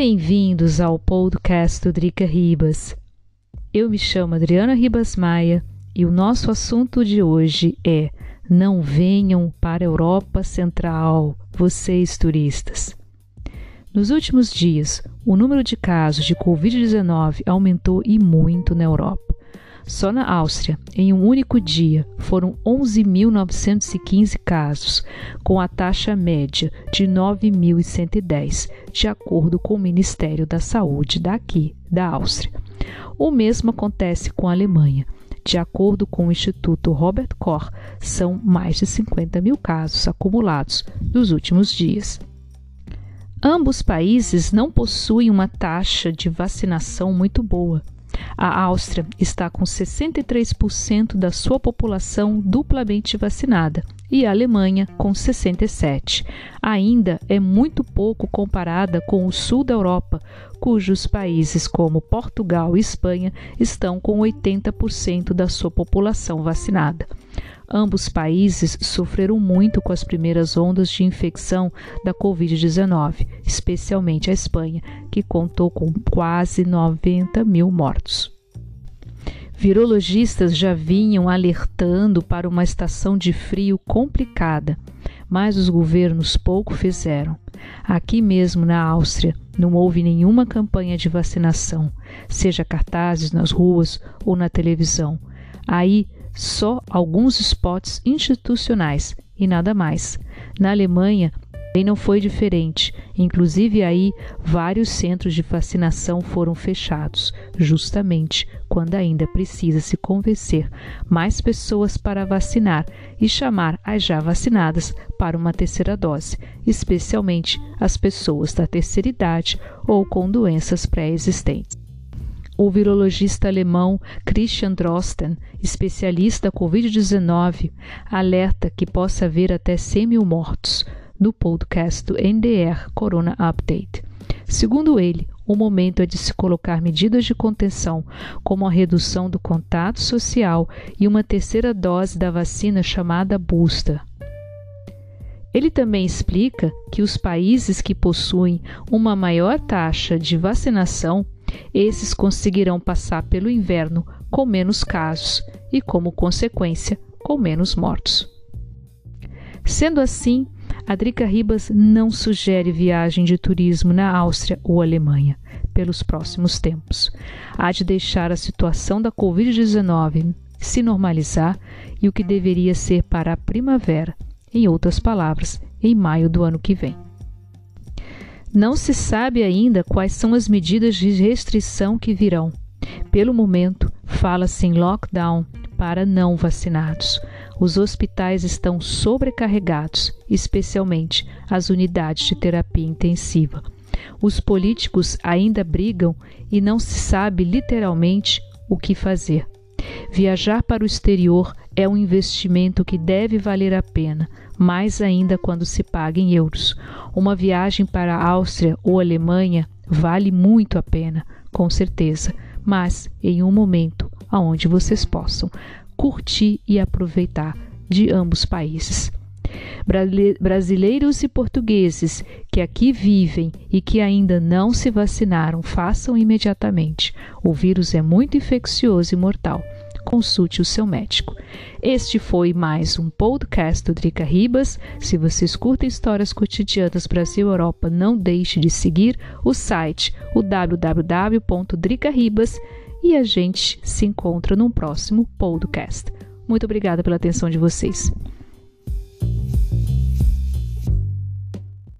Bem-vindos ao podcast do Drica Ribas. Eu me chamo Adriana Ribas Maia e o nosso assunto de hoje é Não venham para a Europa Central, vocês turistas. Nos últimos dias, o número de casos de Covid-19 aumentou e muito na Europa. Só na Áustria, em um único dia, foram 11.915 casos, com a taxa média de 9.110, de acordo com o Ministério da Saúde daqui, da Áustria. O mesmo acontece com a Alemanha. De acordo com o Instituto Robert Koch, são mais de 50 mil casos acumulados nos últimos dias. Ambos países não possuem uma taxa de vacinação muito boa. A Áustria está com 63% da sua população duplamente vacinada e a Alemanha com 67. Ainda é muito pouco comparada com o sul da Europa, cujos países como Portugal e Espanha estão com 80% da sua população vacinada. Ambos países sofreram muito com as primeiras ondas de infecção da Covid-19, especialmente a Espanha, que contou com quase 90 mil mortos. Virologistas já vinham alertando para uma estação de frio complicada, mas os governos pouco fizeram. Aqui mesmo na Áustria, não houve nenhuma campanha de vacinação, seja cartazes nas ruas ou na televisão. Aí, só alguns spots institucionais e nada mais. Na Alemanha, também não foi diferente. Inclusive aí, vários centros de vacinação foram fechados, justamente quando ainda precisa se convencer mais pessoas para vacinar e chamar as já vacinadas para uma terceira dose, especialmente as pessoas da terceira idade ou com doenças pré-existentes. O virologista alemão Christian Drosten, especialista Covid-19, alerta que possa haver até 100 mil mortos no podcast do NDR Corona Update. Segundo ele, o momento é de se colocar medidas de contenção, como a redução do contato social e uma terceira dose da vacina chamada booster. Ele também explica que os países que possuem uma maior taxa de vacinação, esses conseguirão passar pelo inverno com menos casos e, como consequência, com menos mortos. Sendo assim, a Drica Ribas não sugere viagem de turismo na Áustria ou Alemanha pelos próximos tempos. Há de deixar a situação da Covid-19 se normalizar e o que deveria ser para a primavera, em outras palavras, em maio do ano que vem. Não se sabe ainda quais são as medidas de restrição que virão. Pelo momento, fala-se em lockdown para não vacinados. Os hospitais estão sobrecarregados, especialmente as unidades de terapia intensiva. Os políticos ainda brigam e não se sabe literalmente o que fazer. Viajar para o exterior é um investimento que deve valer a pena, mais ainda quando se paga em euros. Uma viagem para a Áustria ou Alemanha vale muito a pena, com certeza, mas em um momento onde vocês possam curtir e aproveitar de ambos países. Brasileiros e portugueses que aqui vivem e que ainda não se vacinaram, façam imediatamente. O vírus é muito infeccioso e mortal. Consulte o seu médico. Este foi mais um podcast do Drica Ribas. Se vocês curtem histórias cotidianas Brasil Europa, não deixe de seguir o site o www.dricaribas.com e a gente se encontra num próximo podcast. Muito obrigada pela atenção de vocês.